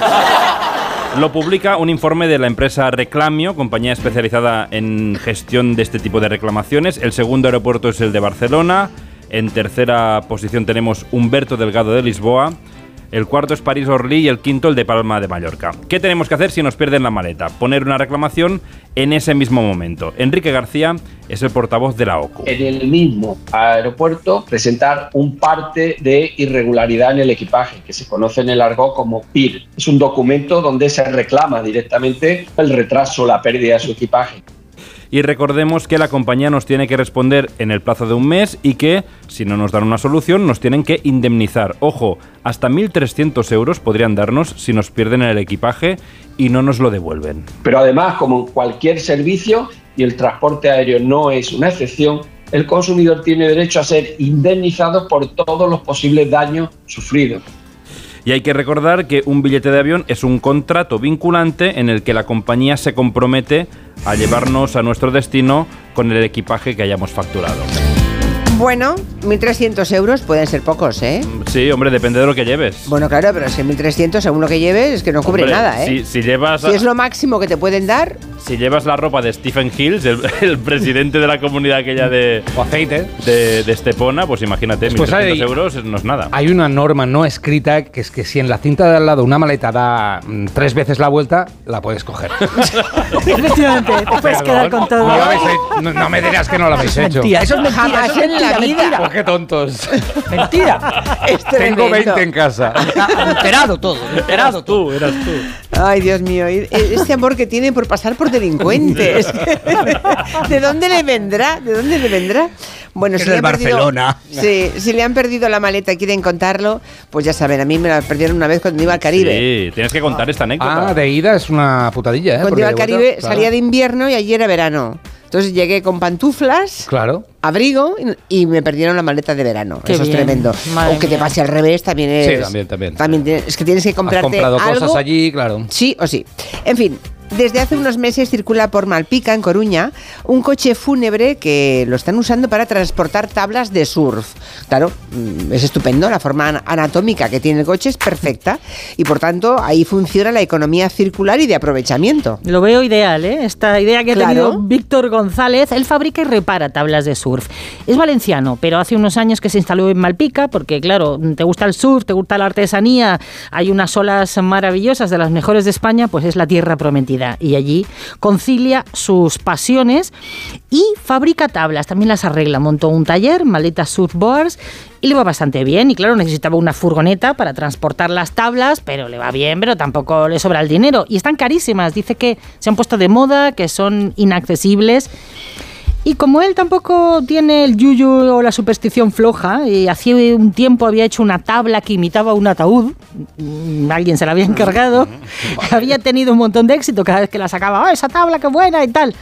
Lo publica un informe de la empresa Reclamio, compañía especializada en gestión de este tipo de reclamaciones. El segundo aeropuerto es el de Barcelona. En tercera posición tenemos Humberto Delgado de Lisboa. El cuarto es París Orly y el quinto el de Palma de Mallorca. ¿Qué tenemos que hacer si nos pierden la maleta? Poner una reclamación en ese mismo momento. Enrique García es el portavoz de la OCU. en el mismo aeropuerto presentar un parte de irregularidad en el equipaje, que se conoce en el argot como PIR. Es un documento donde se reclama directamente el retraso la pérdida de su equipaje. Y recordemos que la compañía nos tiene que responder en el plazo de un mes y que, si no nos dan una solución, nos tienen que indemnizar. Ojo, hasta 1.300 euros podrían darnos si nos pierden el equipaje y no nos lo devuelven. Pero además, como en cualquier servicio, y el transporte aéreo no es una excepción, el consumidor tiene derecho a ser indemnizado por todos los posibles daños sufridos. Y hay que recordar que un billete de avión es un contrato vinculante en el que la compañía se compromete a llevarnos a nuestro destino con el equipaje que hayamos facturado. Bueno, 1.300 euros pueden ser pocos, ¿eh? Sí, hombre, depende de lo que lleves. Bueno, claro, pero es que 1.300 según lo que lleves es que no cubre Hombre, nada, ¿eh? Si, si llevas, Si es lo máximo que te pueden dar, si llevas la ropa de Stephen Hills, el, el presidente de la comunidad aquella de, O aceite. de, de Estepona, pues imagínate, Después 1.300 hay- euros no es nada. Hay una norma no escrita que es que si en la cinta de al lado una maleta da mm, tres veces la vuelta, la puedes coger. Efectivamente, te puedes quedar con todo. No. No- me dirás que no lo habéis hecho. Mentira, eso es mentira. Jamás eso es en la mentira, vida. mentira. Pues qué tontos. Mentira. Tengo tremendo. 20 en casa. Adulterado todo, adulterado todo. Tú, eras tú. Ay, Dios mío, y- este amor que tiene por pasar por delincuentes. ¿De dónde le vendrá? ¿De dónde le vendrá? Bueno, si le han perdido- Barcelona. Sí, si le han perdido la maleta y quieren contarlo, pues ya saben, a mí me la perdieron una vez cuando iba al Caribe. Sí, tienes que contar esta anécdota. Ah, de ida es una putadilla, ¿eh? Cuando iba al de vuelta, Caribe claro. salía de invierno y allí era verano. Entonces llegué con pantuflas, Claro. abrigo y, y me perdieron la maleta de verano. Qué Eso es tremendo. madre o que te pase al revés también es. Sí, también, también. tienes- es que tienes que Has comprarte comprado algo cosas allí, claro. Sí o sí. En fin, desde hace unos meses circula por Malpica, en Coruña, un coche fúnebre que lo están usando para transportar tablas de surf. Claro, mm, es estupendo, la forma an- anatómica que tiene el coche es perfecta y por tanto ahí funciona la economía circular y de aprovechamiento. Lo veo ideal, ¿eh? Esta idea que ha Claro. tenido Víctor González. Él fabrica y repara tablas de surf. Es valenciano, pero hace unos años que se instaló en Malpica, porque claro, te gusta el surf, te gusta la artesanía, hay unas olas maravillosas de las mejores de España, pues es la tierra prometida. Y allí concilia sus pasiones y fabrica tablas, también las arregla. Montó un taller, maletas surfboards, y le va bastante bien. Y claro, necesitaba una furgoneta para transportar las tablas, pero le va bien, pero tampoco le sobra el dinero. Y están carísimas. Dice que se han puesto de moda, que son inaccesibles. Y como él tampoco tiene el yuyu o la superstición floja, y hacía un tiempo había hecho una tabla que imitaba un ataúd, mm, alguien se la había encargado, había tenido un montón de éxito cada vez que la sacaba, ¡oh, esa tabla qué buena! y tal.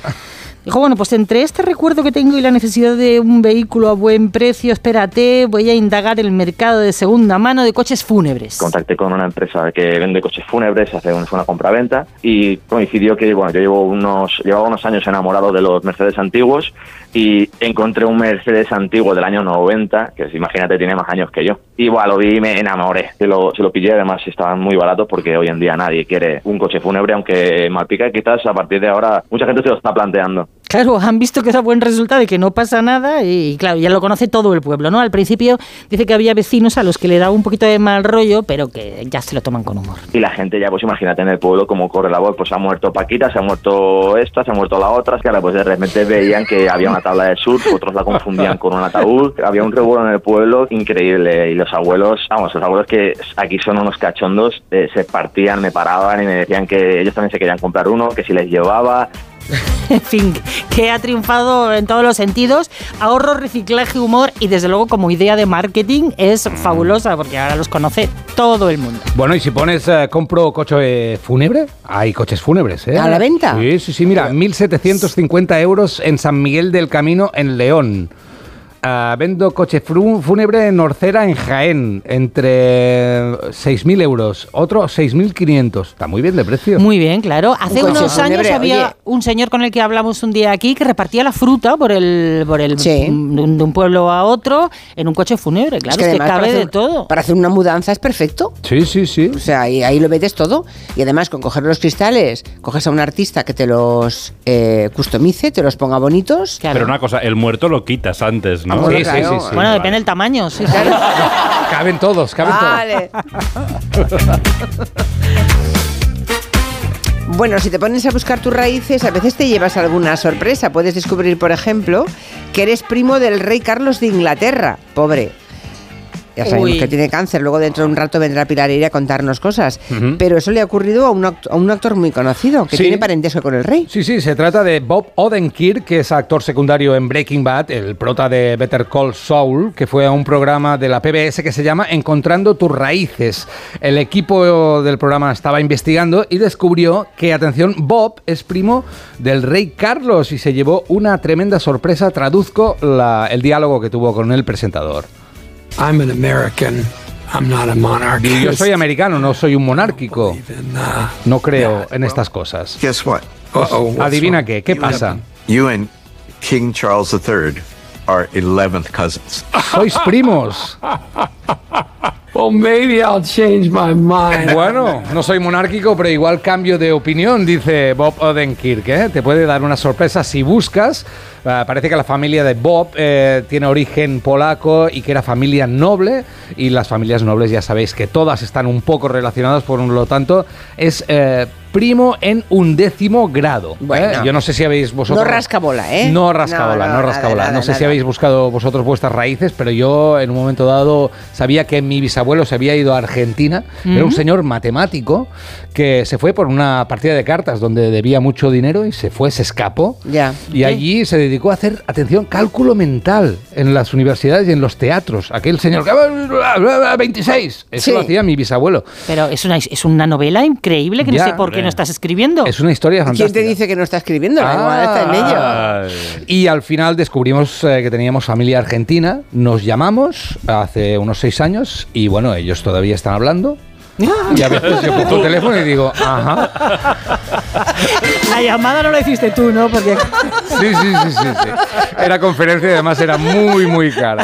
Dijo, bueno, pues entre este recuerdo que tengo y la necesidad de un vehículo a buen precio, espérate, voy a indagar el mercado de segunda mano de coches fúnebres. Contacté con una empresa que vende coches fúnebres, hace una, una compra-venta y coincidió que, bueno, yo llevo unos, llevaba unos años enamorado de los Mercedes antiguos y encontré un Mercedes antiguo del año 90, que imagínate tiene más años que yo. Y bueno, lo vi y me enamoré. Se lo, se lo pillé, además estaban muy baratos porque hoy en día nadie quiere un coche fúnebre, aunque Malpica quizás a partir de ahora mucha gente se lo está planteando. Claro, han visto que da buen resultado y que no pasa nada y claro, ya lo conoce todo el pueblo, ¿no? Al principio dice que había vecinos a los que le daba un poquito de mal rollo, pero que ya se lo toman con humor. Y la gente ya, pues imagínate en el pueblo cómo corre la voz, pues ha muerto Paquita, se ha muerto esta, se ha muerto la otra, que ahora pues de repente veían que había una tabla de surf, otros la confundían con un ataúd, había un revuelo en el pueblo increíble y los abuelos, vamos, los abuelos que aquí son unos cachondos, eh, se partían, me paraban y me decían que ellos también se querían comprar uno, que si les llevaba, en fin, que ha triunfado en todos los sentidos. Ahorro, reciclaje, humor y desde luego como idea de marketing es fabulosa porque ahora los conoce todo el mundo. Bueno, y si pones eh, compro coche fúnebre, hay coches fúnebres, ¿eh? ¿A la venta? Sí, sí, sí, mira, 1.750 euros en San Miguel del Camino, en León. Ah, vendo coche fúnebre en Orcera, en Jaén, entre 6.000 euros. Otro 6.500. Está muy bien de precio. Muy bien, claro. Hace unos años fúnebre, había oye. un señor con el que hablamos un día aquí que repartía la fruta por el, por el de, un, de un pueblo a otro en un coche fúnebre. Claro, es que, cabe de todo. Para hacer una mudanza es perfecto. Sí, sí, sí. O sea, ahí, ahí lo metes todo. Y además, con coger los cristales, coges a un artista que te los eh, customice, te los ponga bonitos. Pero una cosa, el muerto lo quitas antes, ¿no? Ah, bueno, Sí, sí, claro. sí, sí. Bueno, depende del tamaño. Sí, sí. Caben todos, caben Vale. Bueno, si te pones a buscar tus raíces, a veces te llevas alguna sorpresa. Puedes descubrir, por ejemplo, que eres primo del rey Carlos de Inglaterra. Pobre. Ya sabemos Uy. que tiene cáncer. Luego dentro de un rato vendrá Pilar Eire a contarnos cosas. Pero eso le ha ocurrido a un, act- a un actor muy conocido, que Sí. tiene parentesco con el rey. Sí, sí, se trata de Bob Odenkirk, que es actor secundario en Breaking Bad, el prota de Better Call Saul, que fue a un programa de la PBS que se llama Encontrando tus raíces. El equipo del programa estaba investigando y descubrió que, atención, Bob es primo del rey Carlos y se llevó una tremenda sorpresa. Traduzco la- el diálogo que tuvo con el presentador. I'm an American. I'm not a monarch. Y Yo soy americano, no soy un monárquico. No creo en estas cosas. Guess what? Pues, adivina qué, ¿qué pasa? You and King Charles III are 11th cousins. Sois primos. Well, maybe I'll change my mind. Bueno, no soy monárquico, pero igual cambio de opinión, dice Bob Odenkirk. ¿eh? Te puede dar una sorpresa si buscas. Ah, parece que la familia de Bob eh, tiene origen polaco y que era familia noble. Y las familias nobles ya sabéis que todas están un poco relacionadas, por lo tanto, es eh, primo en undécimo grado. ¿eh? Bueno. Yo no sé si habéis vosotros... No rascabola, ¿eh? No rascabola, No, no, no, rascabola. nada, no sé nada, si habéis buscado vosotros vuestras raíces, pero yo en un momento dado sabía que mi bisabuelo se había ido a Argentina. Era un señor matemático que se fue por una partida de cartas donde debía mucho dinero y se fue, se escapó. Ya. Y allí se dedicó a hacer, atención, cálculo mental en las universidades y en los teatros. Aquel señor que... 26. Eso Sí. lo hacía mi bisabuelo. Pero es una, es una novela increíble que Ya, no sé por qué no estás escribiendo. Es una historia ¿Quién fantástica. te dice que no está escribiendo? Igual está en ello. Ah. Y al final descubrimos eh, que teníamos familia argentina. Nos llamamos hace unos seis años y bueno, ellos todavía están hablando. Y a veces yo cojo el teléfono y digo, ajá. La llamada no la hiciste tú, ¿no? Porque Sí, sí, sí, sí, sí. Era conferencia y además era muy, muy cara.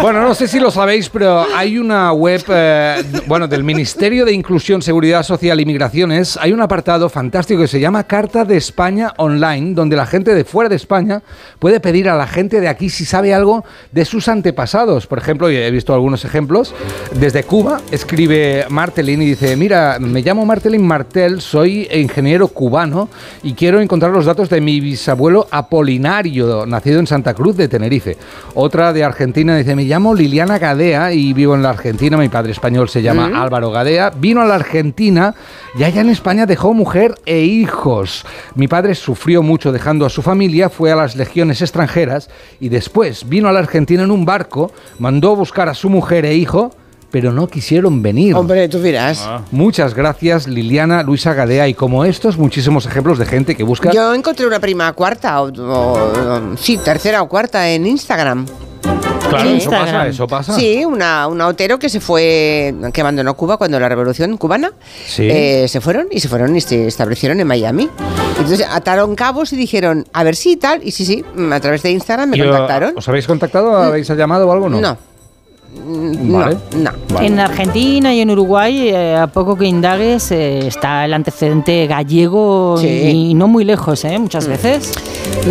Bueno, no sé si lo sabéis, pero hay una web, eh, bueno, del Ministerio de Inclusión, Seguridad Social y Migraciones. Hay un apartado fantástico que se llama Carta de España Online, donde la gente de fuera de España puede pedir a la gente de aquí si sabe algo de sus antepasados. Por ejemplo, he visto algunos ejemplos. Desde Cuba escribe Martelín y dice, mira, me llamo Martelín Martel, soy ingeniero cubano y quiero encontrar los datos de mi bisabuelo Apolinario, nacido en Santa Cruz de Tenerife. Otra de Argentina dice, me llamo Liliana Gadea y vivo en la Argentina, mi padre español se llama Mm. Álvaro Gadea, vino a la Argentina y allá en España dejó mujer e hijos. Mi padre sufrió mucho dejando a su familia, fue a las legiones extranjeras y después vino a la Argentina en un barco, mandó a buscar a su mujer e hijo pero no quisieron venir. Hombre, tú dirás. Muchas gracias, Liliana, Luisa Gadea, y como estos, muchísimos ejemplos de gente que busca... Yo encontré una prima cuarta, o, o- sí, tercera o cuarta en Instagram. Claro, Sí. eso pasa, eso pasa. Sí, una, una Otero que se fue, que abandonó Cuba cuando la revolución cubana. Sí. Eh, se fueron y se fueron y se establecieron en Miami. Entonces ataron cabos y dijeron, a ver si tal. Y sí, sí, a través de Instagram me contactaron. ¿Os habéis contactado? ¿Habéis llamado o algo? No. No. Mm, Vale. No, no. En Argentina y en Uruguay, eh, a poco que indagues, eh, está el antecedente gallego Sí. y, y no muy lejos, ¿eh? Muchas veces.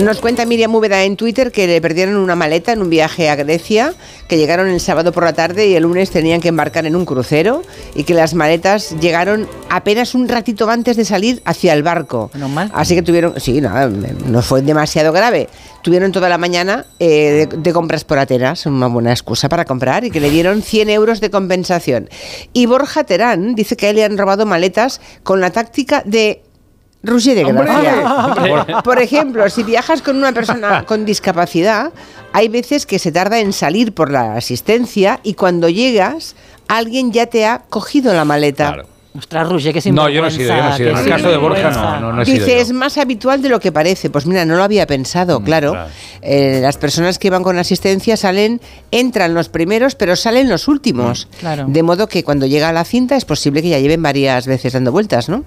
Nos cuenta Miriam Úbeda en Twitter que le perdieron una maleta en un viaje a Grecia, que llegaron el sábado por la tarde y el lunes tenían que embarcar en un crucero y que las maletas llegaron apenas un ratito antes de salir hacia el barco. Así que tuvieron, sí, nada, no fue demasiado grave. Tuvieron toda la mañana eh, de, de compras por Atenas, una buena excusa para comprar y que le dieron 100 euros de compensación. Y Borja Terán dice que a él le han robado maletas con la táctica de Roger de. Gracia. Por ejemplo, si viajas con una persona con discapacidad, hay veces que se tarda en salir por la asistencia y cuando llegas, alguien ya te ha cogido la maleta. Ostras, Roger, que No, yo no he sido, yo no he sido. En el caso de Borja, no, no, no he sido Dice, yo. es más habitual de lo que parece. Pues mira, no lo había Mm, pensado, claro. Eh, las personas que van con asistencia salen, entran los primeros, pero salen los últimos. Mm, Claro. De modo que cuando llega a la cinta es posible que ya lleven varias veces dando vueltas, ¿no?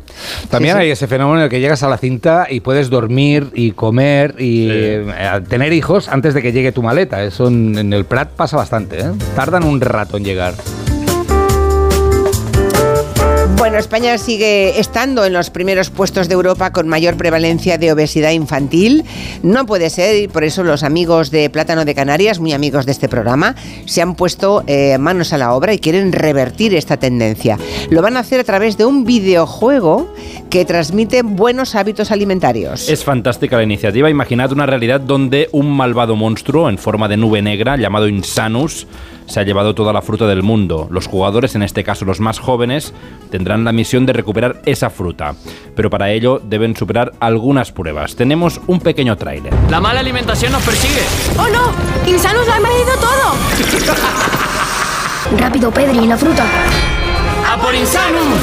También Sí, sí. hay ese fenómeno en el que llegas a la cinta y puedes dormir y comer y eh, tener hijos antes de que llegue tu maleta. Eso en, en el Prat pasa bastante. ¿eh? Tardan un rato en llegar. Bueno, España sigue estando en los primeros puestos de Europa con mayor prevalencia de obesidad infantil. No puede ser y por eso los amigos de Plátano de Canarias, muy amigos de este programa, se han puesto eh, manos a la obra y quieren revertir esta tendencia. Lo van a hacer a través de un videojuego que transmite buenos hábitos alimentarios. Es fantástica la iniciativa. Imaginad una realidad donde un malvado monstruo en forma de nube negra llamado Insanus se ha llevado toda la fruta del mundo. Los jugadores, en este caso los más jóvenes, tendrán la misión de recuperar esa fruta. Pero para ello deben superar algunas pruebas. Tenemos un pequeño tráiler. La mala alimentación nos persigue. ¡Oh no! ¡Insanus lo ha invadido todo! Rápido, Pedri, la fruta. ¡A por Insanus!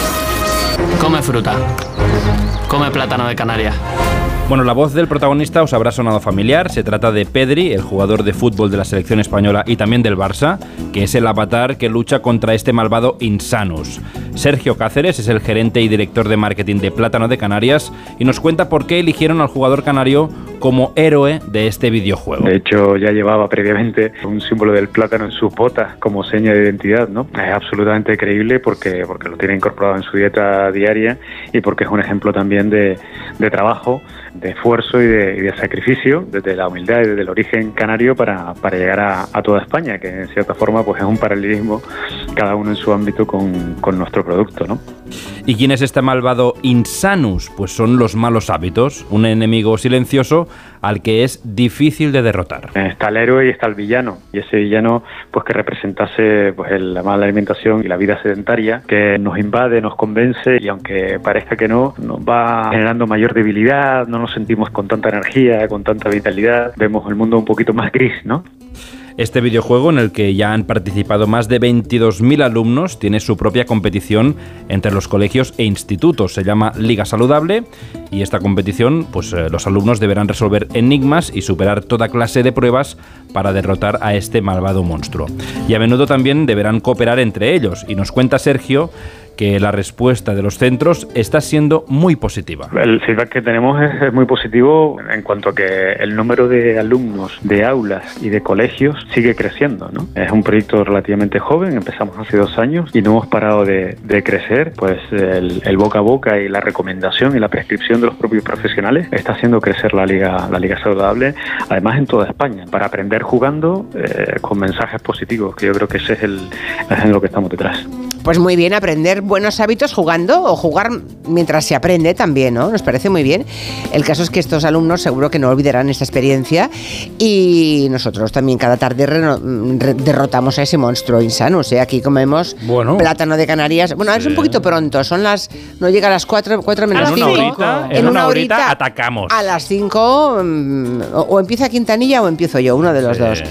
Come fruta. Come plátano de Canarias. Bueno, la voz del protagonista os habrá sonado familiar. Se trata de Pedri, el jugador de fútbol de la selección española y también del Barça, que es el avatar que lucha contra este malvado Insanus. Sergio Cáceres es el gerente y director de marketing de Plátano de Canarias y nos cuenta por qué eligieron al jugador canario como héroe de este videojuego. De hecho, ya llevaba previamente un símbolo del plátano en sus botas como seña de identidad, ¿no? Es absolutamente creíble porque, porque lo tiene incorporado en su dieta diaria y porque es un ejemplo también de, de trabajo, de esfuerzo y de, y sacrificio desde la humildad y desde el origen canario para, para llegar a, a toda España, que en cierta forma pues es un paralelismo, cada uno en su ámbito con, con nuestro producto, ¿no? ¿Y quién es este malvado Insanus? Pues son los malos hábitos, un enemigo silencioso al que es difícil de derrotar. Está el héroe y está el villano. Y ese villano, pues que representase pues, el- la mala alimentación y la vida sedentaria, que nos invade, nos convence y aunque parezca que no, nos va generando mayor debilidad, no nos sentimos con tanta energía, con tanta vitalidad, vemos el mundo un poquito más gris, ¿no? Este videojuego, en el que ya han participado más de 22.000 alumnos, tiene su propia competición entre los colegios e institutos. Se llama Liga Saludable y esta competición, pues eh, los alumnos deberán resolver enigmas y superar toda clase de pruebas para derrotar a este malvado monstruo. Y a menudo también deberán cooperar entre ellos. Y nos cuenta Sergio que la respuesta de los centros está siendo muy positiva. El feedback que tenemos es, es muy positivo en cuanto a que el número de alumnos de aulas y de colegios sigue creciendo. ¿no? Es un proyecto relativamente joven, empezamos hace dos años y no hemos parado de, de crecer. Pues el, el boca a boca y la recomendación y la prescripción de los propios profesionales está haciendo crecer la liga, la liga saludable, además en toda España, para aprender jugando eh, con mensajes positivos, que yo creo que ese es, el, es en lo que estamos detrás. Pues muy bien, aprender buenos hábitos jugando o jugar mientras se aprende también, ¿no? Nos parece muy bien. El caso es que estos alumnos seguro que no olvidarán esta experiencia y nosotros también cada tarde derrotamos a ese monstruo insano. O sea, aquí comemos plátano de Canarias. Bueno, es un poquito pronto, son las. No llega a las 4, cuatro menos En una 5. horita, en una horita atacamos. A las 5 o, o empieza Quintanilla o empiezo yo, uno de los dos.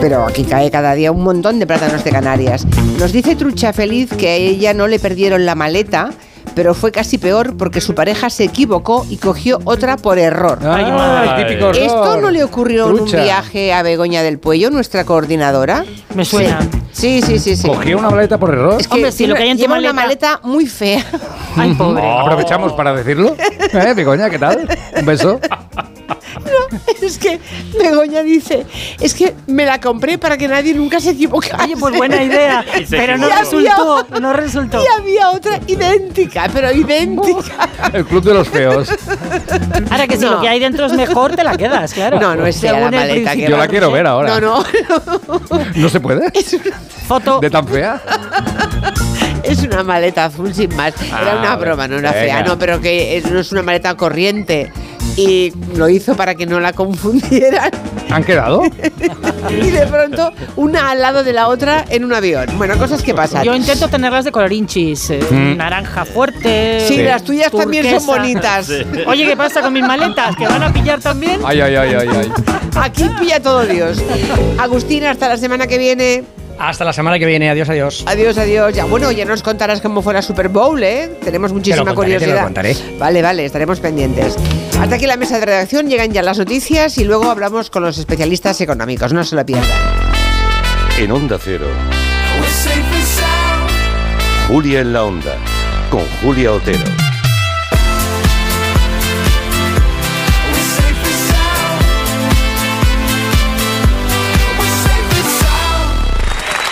Pero aquí cae cada día un montón de plátanos de Canarias. Nos dice Trucha Feliz que a ella no le perdieron la maleta, pero fue casi peor porque su pareja se equivocó y cogió otra por error. El típico error. ¿Esto no le ocurrió Trucha. en un viaje a Begoña del Puello, nuestra coordinadora? Me suena. Sí, sí, sí. sí. ¿Cogió una maleta por error? Es que Hombre, si lo que hay en tu lleva una maleta- maleta muy fea. Ay, pobre. Aprovechamos para decirlo. ¿Eh, Begoña, qué tal? Un beso. Es que Begoña dice, es que me la compré para que nadie nunca se equivocase. Oye, pues buena idea. Pero no había- resultó, no resultó. Y había otra idéntica, pero idéntica. El club de los feos. Ahora que si No. lo que hay dentro es mejor, te la quedas, claro. No, no es la maleta. que Yo la quiero ver ahora. No, no, ¿No se puede? Foto. ¿De tan fea? es una maleta azul sin más. Era Ah, una broma, no era venga. fea, no, pero que es- no es una maleta corriente. Y lo hizo para que no la confundieran. ¿Han quedado? Y de pronto, una al lado de la otra en un avión. Bueno, cosas que pasan. Yo intento tenerlas de colorinchis. eh, Mm. Naranja fuerte. Sí, las tuyas también son bonitas. Oye, ¿qué pasa con mis maletas? ¿Que van a pillar también? Ay, ay, ay, ay, ay. Aquí pilla todo Dios. Agustín, hasta la semana que viene. Hasta la semana que viene. Adiós, adiós. Adiós, adiós. Ya, bueno, ya nos contarás cómo fue la Super Bowl, ¿eh? Tenemos muchísima contaré, te lo curiosidad. contaré. Vale, vale, estaremos pendientes. Hasta aquí la mesa de redacción, llegan ya las noticias y luego hablamos con los especialistas económicos. No se lo pierdan. En Onda Cero, Julia en la Onda, con Julia Otero.